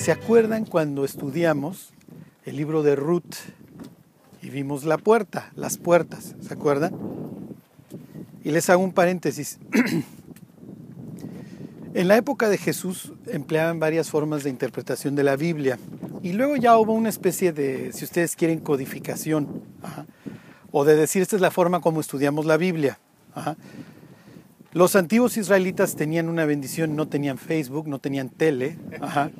¿Se acuerdan cuando estudiamos el libro de Ruth y vimos la puerta, las puertas? ¿Se acuerdan? Y les hago un paréntesis. en la época de Jesús empleaban varias formas de interpretación de la Biblia y luego ya hubo una especie de, si ustedes quieren, codificación ajá, o de decir esta es la forma como estudiamos la Biblia. Ajá. Los antiguos israelitas tenían una bendición, no tenían Facebook, no tenían tele. Ajá.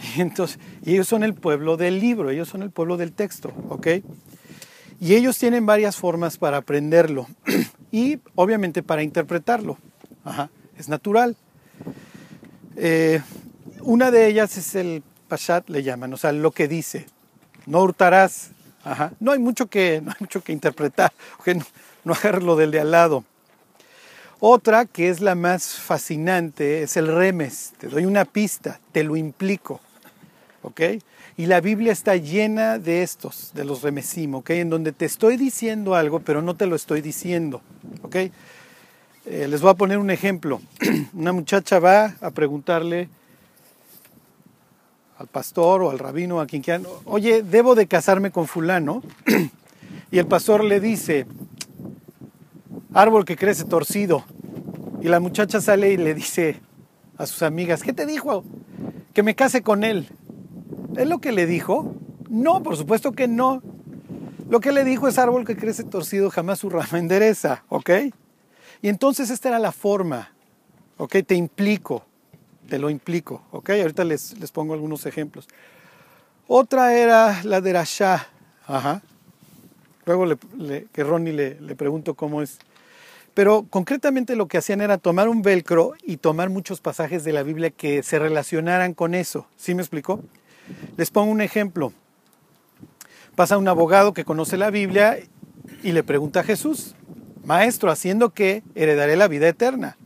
Y entonces, ellos son el pueblo del libro, ellos son el pueblo del texto, ¿ok? Y ellos tienen varias formas para aprenderlo y obviamente para interpretarlo. Ajá. Es natural. Eh, una de ellas es el Pashat, le llaman, o sea, lo que dice. No hurtarás. Ajá. No hay mucho que, no hay mucho que interpretar. No, no agarrarlo del de al lado. Otra que es la más fascinante es el remes. Te doy una pista, te lo implico. ¿Ok? Y la Biblia está llena de estos, de los remesim, ¿ok? En donde te estoy diciendo algo, pero no te lo estoy diciendo. ¿Ok? Eh, les voy a poner un ejemplo. Una muchacha va a preguntarle al pastor o al rabino, a quien quiera, oye, debo de casarme con fulano. y el pastor le dice, árbol que crece torcido. Y la muchacha sale y le dice a sus amigas, ¿qué te dijo? Que me case con él. ¿Es lo que le dijo? No, por supuesto que no. Lo que le dijo es árbol que crece torcido, jamás su rama endereza, ¿ok? Y entonces esta era la forma, ¿ok? Te implico, te lo implico, ¿ok? Ahorita les, les pongo algunos ejemplos. Otra era la de Rasha, ajá. Luego que Ronnie le, le pregunto cómo es. Pero concretamente lo que hacían era tomar un velcro y tomar muchos pasajes de la Biblia que se relacionaran con eso. ¿Sí me explicó? Les pongo un ejemplo. Pasa un abogado que conoce la Biblia y le pregunta a Jesús, Maestro, ¿haciendo qué heredaré la vida eterna?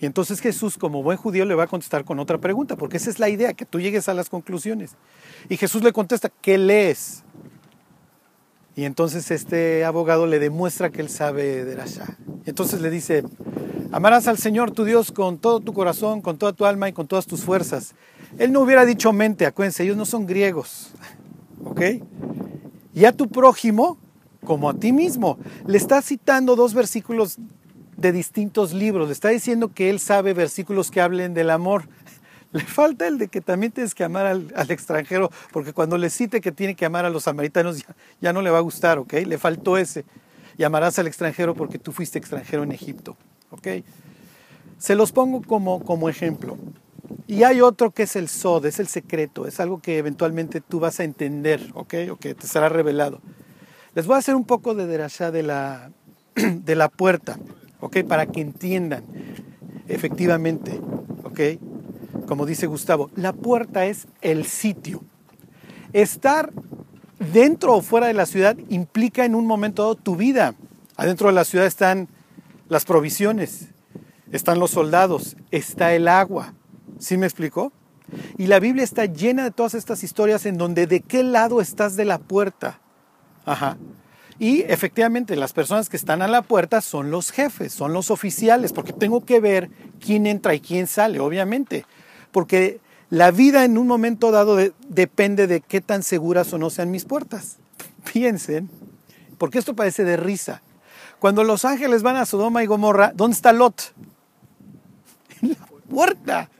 Y entonces Jesús, como buen judío, le va a contestar con otra pregunta, porque esa es la idea, que tú llegues a las conclusiones. Y Jesús le contesta, ¿qué lees? Y entonces este abogado le demuestra que él sabe de Rasha. Entonces le dice, amarás al Señor tu Dios con todo tu corazón, con toda tu alma y con todas tus fuerzas. Él no hubiera dicho mente, acuérdense, ellos no son griegos. ¿Ok? Y a tu prójimo como a ti mismo. Le está citando dos versículos de distintos libros. Le está diciendo que él sabe versículos que hablen del amor. Le falta el de que también tienes que amar al, extranjero, porque cuando le cite que tiene que amar a los samaritanos ya, ya, no le va a gustar, ¿ok? Le faltó ese. Y amarás al extranjero porque tú fuiste extranjero en Egipto, ¿ok? Se los pongo como, como ejemplo. Y hay otro que es el sod, es el secreto, es algo que eventualmente tú vas a entender, ¿ok? O que te será revelado. Les voy a hacer un poco de derashá de la, de la puerta, ¿ok? Para que entiendan efectivamente, ¿ok? como dice Gustavo, la puerta es el sitio. Estar dentro o fuera de la ciudad implica en un momento dado tu vida. Adentro de la ciudad están las provisiones, están los soldados, está el agua. ¿Sí me explicó? Y la Biblia está llena de todas estas historias en donde de qué lado estás de la puerta. Ajá. Y efectivamente las personas que están a la puerta son los jefes, son los oficiales, porque tengo que ver quién entra y quién sale, obviamente porque la vida en un momento dado de, depende de qué tan seguras o no sean mis puertas. Piensen, porque esto parece de risa. Cuando los ángeles van a Sodoma y Gomorra, ¿dónde está Lot? En la puerta.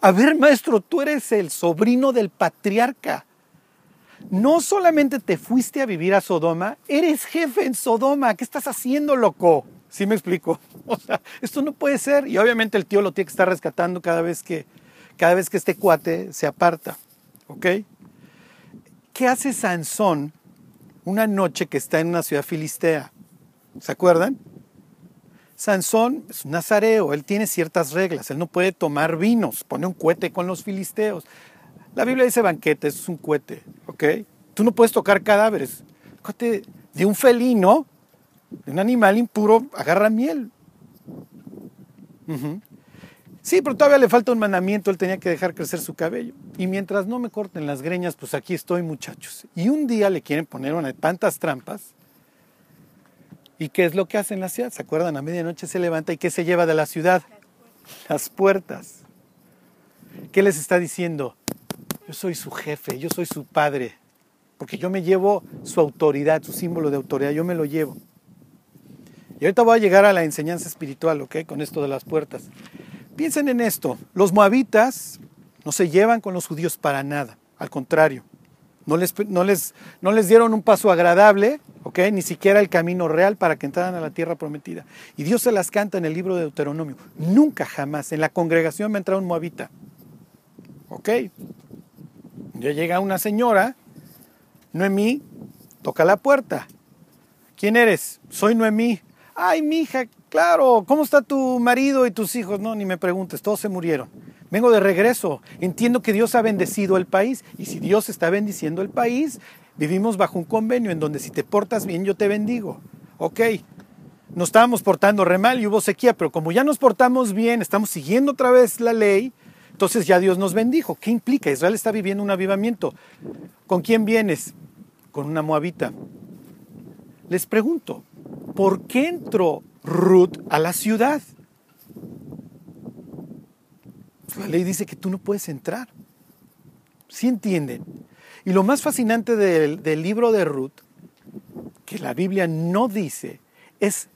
A ver, maestro, tú eres el sobrino del patriarca. No solamente te fuiste a vivir a Sodoma, eres jefe en Sodoma. ¿Qué estás haciendo, loco? ¿Sí me explico? O sea, esto no puede ser. Y obviamente el tío lo tiene que estar rescatando cada vez que, cada vez que este cuate se aparta. ¿Ok? ¿Qué hace Sansón una noche que está en una ciudad filistea? ¿Se acuerdan? Sansón es un nazareo, él tiene ciertas reglas, él no puede tomar vinos, pone un cohete con los filisteos. La Biblia dice banquete, es un cohete, ¿ok? Tú no puedes tocar cadáveres. De un felino, de un animal impuro, agarra miel. Sí, pero todavía le falta un mandamiento, él tenía que dejar crecer su cabello. Y mientras no me corten las greñas, pues aquí estoy, muchachos. Y un día le quieren poner una de tantas trampas. ¿Y qué es lo que hace en la ciudad? ¿Se acuerdan? A medianoche se levanta y ¿qué se lleva de la ciudad? Las puertas. ¿Qué les está diciendo? Yo soy su jefe, yo soy su padre, porque yo me llevo su autoridad, su símbolo de autoridad, yo me lo llevo. Y ahorita voy a llegar a la enseñanza espiritual, ¿ok? Con esto de las puertas. Piensen en esto, los moabitas no se llevan con los judíos para nada, al contrario, no les, no les, no les dieron un paso agradable. Ni siquiera el camino real para que entraran a la tierra prometida. Y Dios se las canta en el libro de Deuteronomio. Nunca jamás en la congregación me ha entrado un moabita, ¿ok? Ya llega una señora, Noemí, toca la puerta. ¿Quién eres? Soy Noemí ay, mija, claro, ¿cómo está tu marido y tus hijos? No, ni me preguntes, todos se murieron. Vengo de regreso, entiendo que Dios ha bendecido el país y si Dios está bendiciendo el país, vivimos bajo un convenio en donde si te portas bien yo te bendigo. Ok, nos estábamos portando re mal y hubo sequía, pero como ya nos portamos bien, estamos siguiendo otra vez la ley, entonces ya Dios nos bendijo. ¿Qué implica? Israel está viviendo un avivamiento. ¿Con quién vienes? Con una moabita. Les pregunto, ¿por qué entró Ruth a la ciudad? La ley dice que tú no puedes entrar. ¿Sí entienden? Y lo más fascinante del, libro de Ruth, que la Biblia no dice, es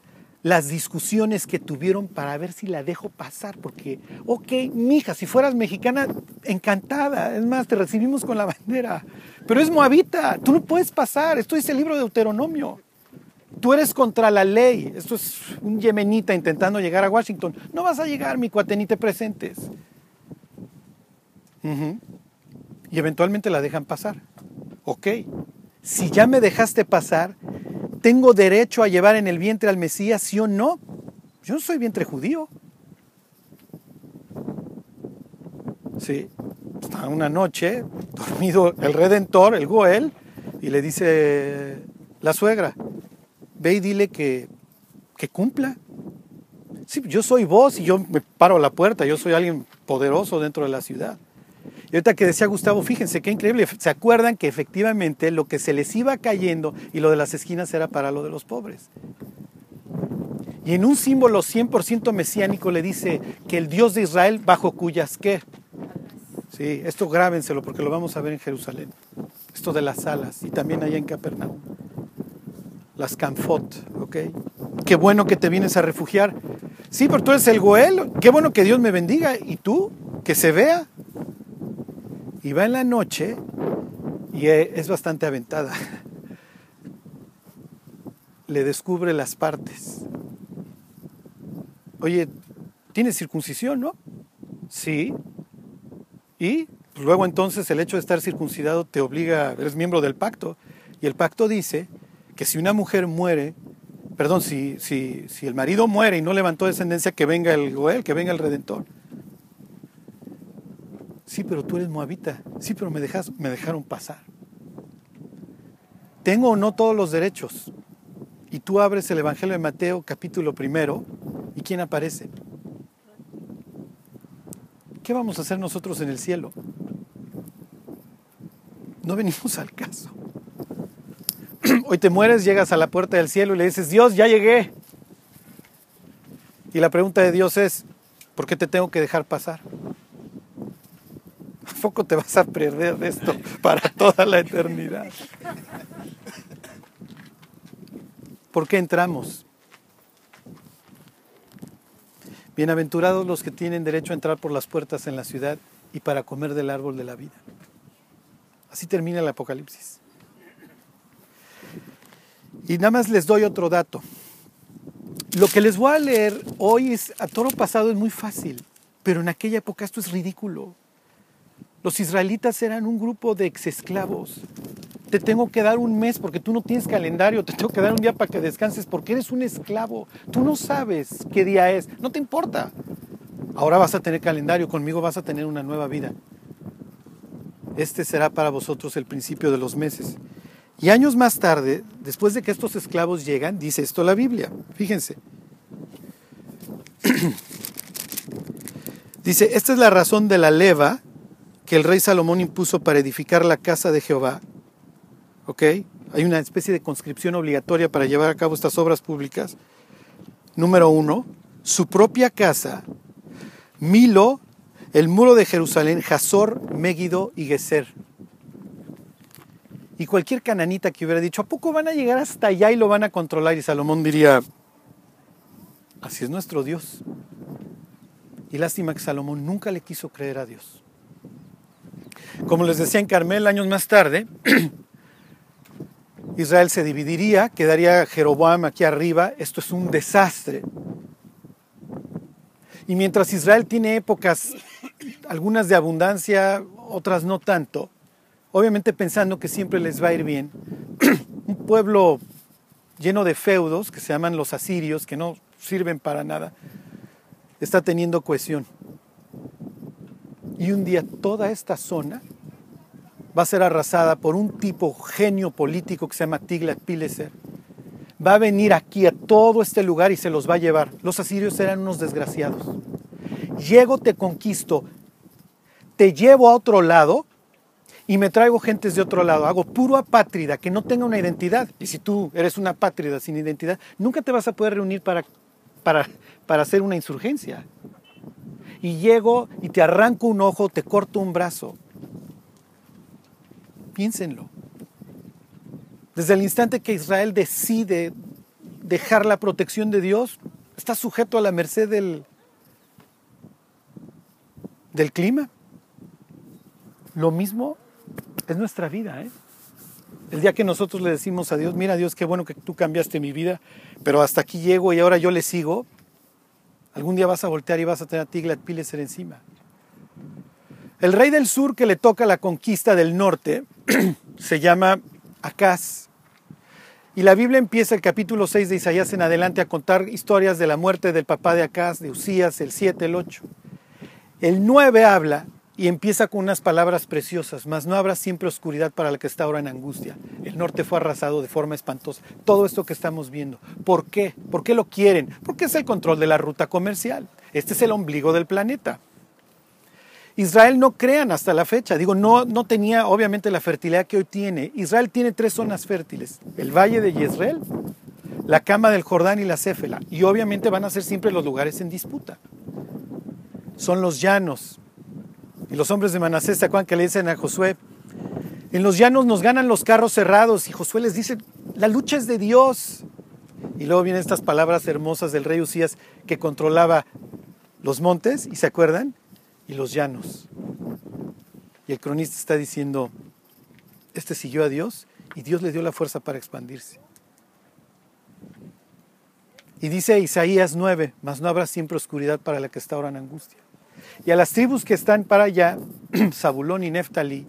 las discusiones que tuvieron para ver si la dejo pasar. Porque, ok, mija, si fueras mexicana, encantada. Es más, te recibimos con la bandera. Pero es moabita, tú no puedes pasar. Esto dice el libro de Deuteronomio. Tú eres contra la ley. Esto es un yemenita intentando llegar a Washington. No vas a llegar, mi cuate, ni te presentes. Y eventualmente la dejan pasar. Ok. Si ya me dejaste pasar, ¿tengo derecho a llevar en el vientre al Mesías, sí o no? Yo no soy vientre judío. Sí. Está una noche, dormido el Redentor, el Goel, y le dice la suegra, ve y dile que, que cumpla. Sí, yo soy vos y yo me paro a la puerta, yo soy alguien poderoso dentro de la ciudad. Ahorita que decía Gustavo, fíjense qué increíble, se acuerdan que efectivamente lo que se les iba cayendo y lo de las esquinas era para lo de los pobres. Y en un símbolo 100% mesiánico le dice que el Dios de Israel bajo cuyas qué. Sí, esto grábenselo porque lo vamos a ver en Jerusalén. Esto de las alas y también allá en Capernaum las Canfot, ¿ok? Qué bueno que te vienes a refugiar. Sí, pero tú eres el Goel, qué bueno que Dios me bendiga. ¿Y tú? Que se vea. Y va en la noche y e, es bastante aventada. Le descubre las partes. Oye, ¿tienes circuncisión, no? Sí. Y luego entonces el hecho de estar circuncidado te obliga, eres miembro del pacto. Y el pacto dice que si una mujer muere, perdón, si, si, si el marido muere y no levantó descendencia, que venga el Goel, que venga el Redentor. Sí, pero tú eres moabita. Sí, pero me, dejas, me dejaron pasar. Tengo o no todos los derechos. Y tú abres el Evangelio de Mateo, capítulo primero, ¿y quién aparece? ¿Qué vamos a hacer nosotros en el cielo? No venimos al caso. Hoy te mueres, llegas a la puerta del cielo y le dices, Dios, ya llegué. Y la pregunta de Dios es, ¿por qué te tengo que dejar pasar? ¿A poco te vas a perder de esto para toda la eternidad? ¿Por qué entramos? Bienaventurados los que tienen derecho a entrar por las puertas en la ciudad y para comer del árbol de la vida. Así termina el Apocalipsis. Y nada más les doy otro dato. Lo que les voy a leer hoy es a toro pasado es muy fácil, pero en aquella época esto es ridículo. Los israelitas eran un grupo de exesclavos. Te tengo que dar un mes porque tú no tienes calendario, te tengo que dar un día para que descanses porque eres un esclavo. Tú no sabes qué día es, no te importa. Ahora vas a tener calendario, conmigo vas a tener una nueva vida. Este será para vosotros el principio de los meses. Y años más tarde, después de que estos esclavos llegan, dice esto la Biblia. Fíjense. dice, esta es la razón de la leva que el rey Salomón impuso para edificar la casa de Jehová. ¿Ok? Hay una especie de conscripción obligatoria para llevar a cabo estas obras públicas. Número uno, su propia casa, Milo, el muro de Jerusalén, Hazor, Megiddo y Geser. Y cualquier cananita que hubiera dicho, ¿a poco van a llegar hasta allá y lo van a controlar? Y Salomón diría, así es nuestro Dios. Y lástima que Salomón nunca le quiso creer a Dios. Como les decía en Carmel años más tarde, Israel se dividiría, quedaría Jeroboam aquí arriba, esto es un desastre. Y mientras Israel tiene épocas, algunas de abundancia, otras no tanto, obviamente pensando que siempre les va a ir bien, un pueblo lleno de feudos, que se llaman los asirios, que no sirven para nada, está teniendo cohesión. Y un día toda esta zona va a ser arrasada por un tipo genio político que se llama Tiglat-Pileser. Va a venir aquí a todo este lugar y se los va a llevar. Los asirios eran unos desgraciados. Llego, te conquisto, te llevo a otro lado y me traigo gentes de otro lado. Hago puro apátrida, que no tenga una identidad. Y si tú eres una apátrida sin identidad, nunca te vas a poder reunir para, para, para hacer una insurgencia. Y llego y te arranco un ojo, te corto un brazo. Piénsenlo. Desde el instante que Israel decide dejar la protección de Dios, está sujeto a la merced del, del clima. Lo mismo es nuestra vida. ¿eh? El día que nosotros le decimos a Dios, mira Dios, qué bueno que tú cambiaste mi vida, pero hasta aquí llego y ahora yo le sigo, algún día vas a voltear y vas a tener a Tiglat Pileser encima. El rey del sur que le toca la conquista del norte se llama Acaz. Y la Biblia empieza el capítulo 6 de Isaías en adelante a contar historias de la muerte del papá de Acaz, de Usías, el 7, el 8. El 9 habla y empieza con unas palabras preciosas, mas no habrá siempre oscuridad para el que está ahora en angustia. El norte fue arrasado de forma espantosa. Todo esto que estamos viendo. ¿Por qué? ¿Por qué lo quieren? Porque es el control de la ruta comercial. Este es el ombligo del planeta. Israel no crean hasta la fecha. Digo, no, no tenía obviamente la fertilidad que hoy tiene. Israel tiene tres zonas fértiles. El valle de Yisrael, la cama del Jordán y la Céfela. Y obviamente van a ser siempre los lugares en disputa. Son los llanos. Y los hombres de Manasés, ¿se acuerdan que le dicen a Josué? En los llanos nos ganan los carros cerrados. Y Josué les dice, la lucha es de Dios. Y luego vienen estas palabras hermosas del rey Usías que controlaba los montes, ¿y se acuerdan? y los llanos. Y el cronista está diciendo, este siguió a Dios y Dios le dio la fuerza para expandirse. Y dice Isaías 9, mas no habrá siempre oscuridad para la que está ahora en angustia. Y a las tribus que están para allá, Zabulón y Neftalí,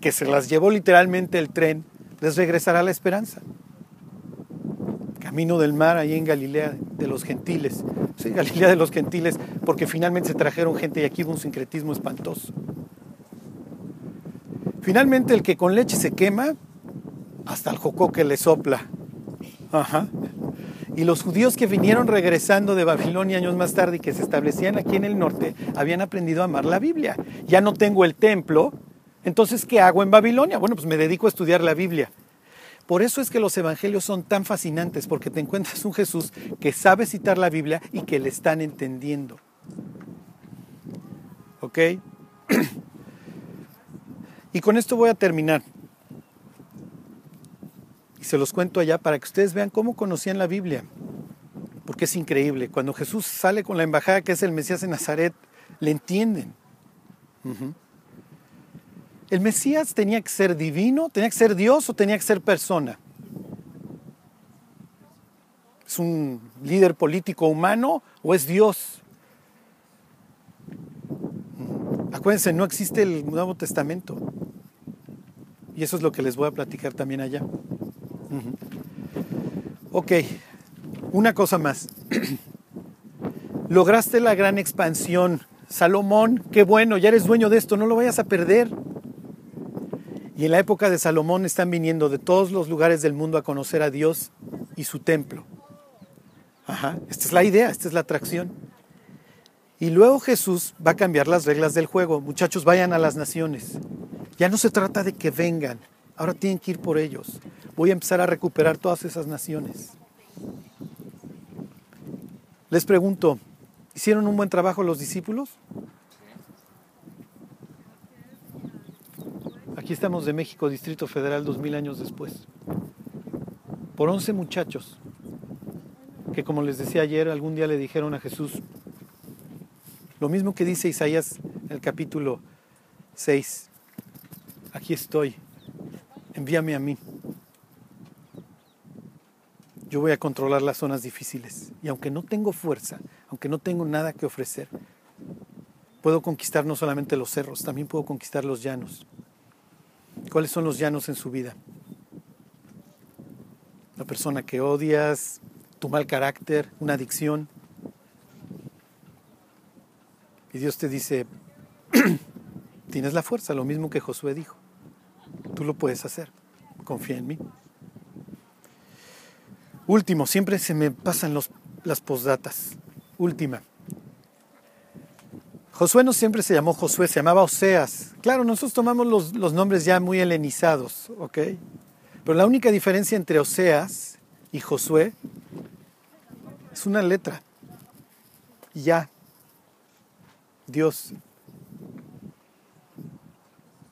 que se las llevó literalmente el tren, les regresará la esperanza. Camino del mar ahí en Galilea de los gentiles. Sí, Galilea de los gentiles, porque finalmente se trajeron gente y aquí hubo un sincretismo espantoso. Finalmente el que con leche se quema, hasta el jocoque le sopla. Ajá. Y los judíos que vinieron regresando de Babilonia años más tarde y que se establecían aquí en el norte, habían aprendido a amar la Biblia. Ya no tengo el templo, entonces ¿qué hago en Babilonia? Bueno, pues me dedico a estudiar la Biblia. Por eso es que los evangelios son tan fascinantes, porque te encuentras un Jesús que sabe citar la Biblia y que le están entendiendo. ¿Ok? Y con esto voy a terminar. Se los cuento allá para que ustedes vean cómo conocían la Biblia. Porque es increíble. Cuando Jesús sale con la embajada que es el Mesías en Nazaret, le entienden. ¿El Mesías tenía que ser divino, tenía que ser Dios o tenía que ser persona? ¿Es un líder político humano o es Dios? Acuérdense, no existe el Nuevo Testamento. Y eso es lo que les voy a platicar también allá. Ok, una cosa más. Lograste la gran expansión. Salomón, qué bueno, ya eres dueño de esto, no lo vayas a perder. Y en la época de Salomón están viniendo de todos los lugares del mundo a conocer a Dios y su templo. Ajá, esta es la idea, esta es la atracción. Y luego Jesús va a cambiar las reglas del juego. Muchachos, vayan a las naciones. Ya no se trata de que vengan, Ahora tienen que ir por ellos. Voy a empezar a recuperar todas esas naciones. Les pregunto, ¿hicieron un buen trabajo los discípulos? Aquí estamos de México, Distrito Federal, dos mil años después. Por 11 muchachos que, como les decía ayer, algún día le dijeron a Jesús lo mismo que dice Isaías en el capítulo 6. Aquí estoy, envíame a mí. Yo voy a controlar las zonas difíciles. Y aunque no tengo fuerza, aunque no tengo nada que ofrecer, puedo conquistar no solamente los cerros, también puedo conquistar los llanos. ¿Cuáles son los llanos en su vida? La persona que odias, tu mal carácter, una adicción. Y Dios te dice, tienes la fuerza, lo mismo que Josué dijo. Tú lo puedes hacer, confía en mí. Último, siempre se me pasan los, las posdatas. Última. Josué no siempre se llamó Josué, se llamaba Oseas. Claro, nosotros tomamos los, los nombres ya muy helenizados, ¿ok? Pero la única diferencia entre Oseas y Josué es una letra. Ya. Dios.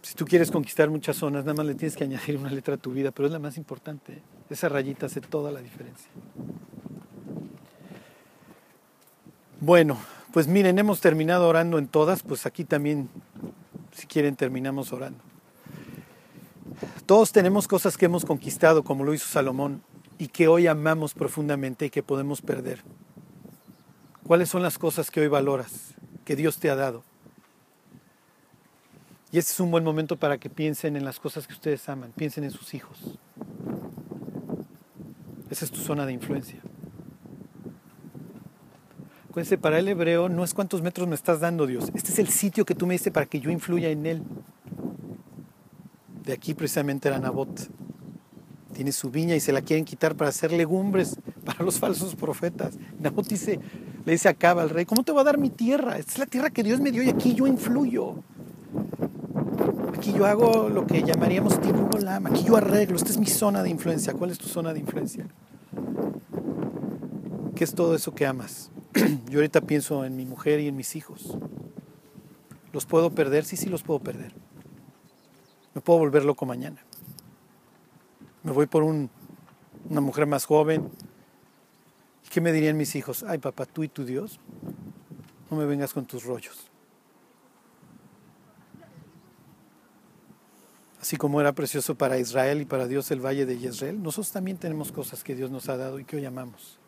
Si tú quieres conquistar muchas zonas, nada más le tienes que añadir una letra a tu vida, pero es la más importante. Esa rayita hace toda la diferencia. Bueno, pues miren, hemos terminado orando en todas, pues aquí también, si quieren, terminamos orando. Todos tenemos cosas que hemos conquistado, como lo hizo Salomón, y que hoy amamos profundamente y que podemos perder. ¿Cuáles son las cosas que hoy valoras, que Dios te ha dado? Y este es un buen momento para que piensen en las cosas que ustedes aman, piensen en sus hijos. Esa es tu zona de influencia. Acuérdense, para el hebreo no es cuántos metros me estás dando Dios. Este es el sitio que tú me diste para que yo influya en él. De aquí precisamente era Nabot. Tiene su viña y se la quieren quitar para hacer legumbres para los falsos profetas. Nabot dice, le dice a Caba al rey, ¿cómo te va a dar mi tierra? Esta es la tierra que Dios me dio y aquí yo influyo. Aquí yo hago lo que llamaríamos tiempo lama. Aquí yo arreglo. Esta es mi zona de influencia. ¿Cuál es tu zona de influencia? ¿Qué es todo eso que amas? Yo ahorita pienso en mi mujer y en mis hijos. ¿Los puedo perder? Sí, sí los puedo perder. Me puedo volver loco mañana. Me voy por un, una mujer más joven. ¿Y qué me dirían mis hijos? Ay, papá, tú y tu Dios, no me vengas con tus rollos. Así como era precioso para Israel y para Dios el valle de Jezreel, nosotros también tenemos cosas que Dios nos ha dado y que hoy amamos.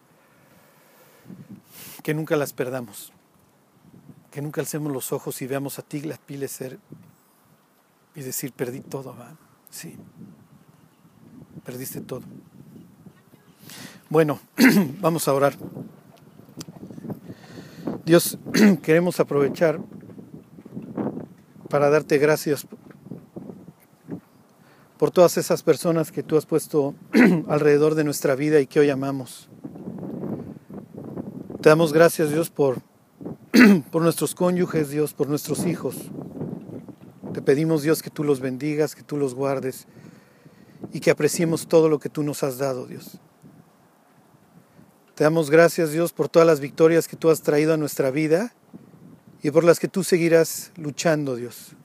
Que nunca las perdamos. Que nunca alcemos los ojos y veamos a Tiglat Pileser y decir, perdí todo, ¿va? Sí, perdiste todo. Bueno, vamos a orar. Dios, queremos aprovechar para darte gracias por todas esas personas que tú has puesto alrededor de nuestra vida y que hoy amamos. Te damos gracias, Dios, por, por nuestros cónyuges, Dios, por nuestros hijos. Te pedimos, Dios, que tú los bendigas, que tú los guardes y que apreciemos todo lo que tú nos has dado, Dios. Te damos gracias, Dios, por todas las victorias que tú has traído a nuestra vida y por las que tú seguirás luchando, Dios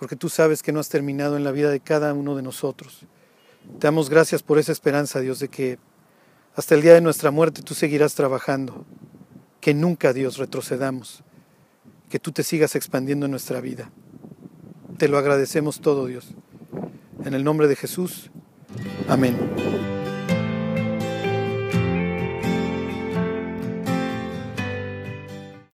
porque tú sabes que no has terminado en la vida de cada uno de nosotros. Te damos gracias por esa esperanza, Dios, de que hasta el día de nuestra muerte tú seguirás trabajando, que nunca, Dios, retrocedamos, que tú te sigas expandiendo en nuestra vida. Te lo agradecemos todo, Dios. En el nombre de Jesús. Amén.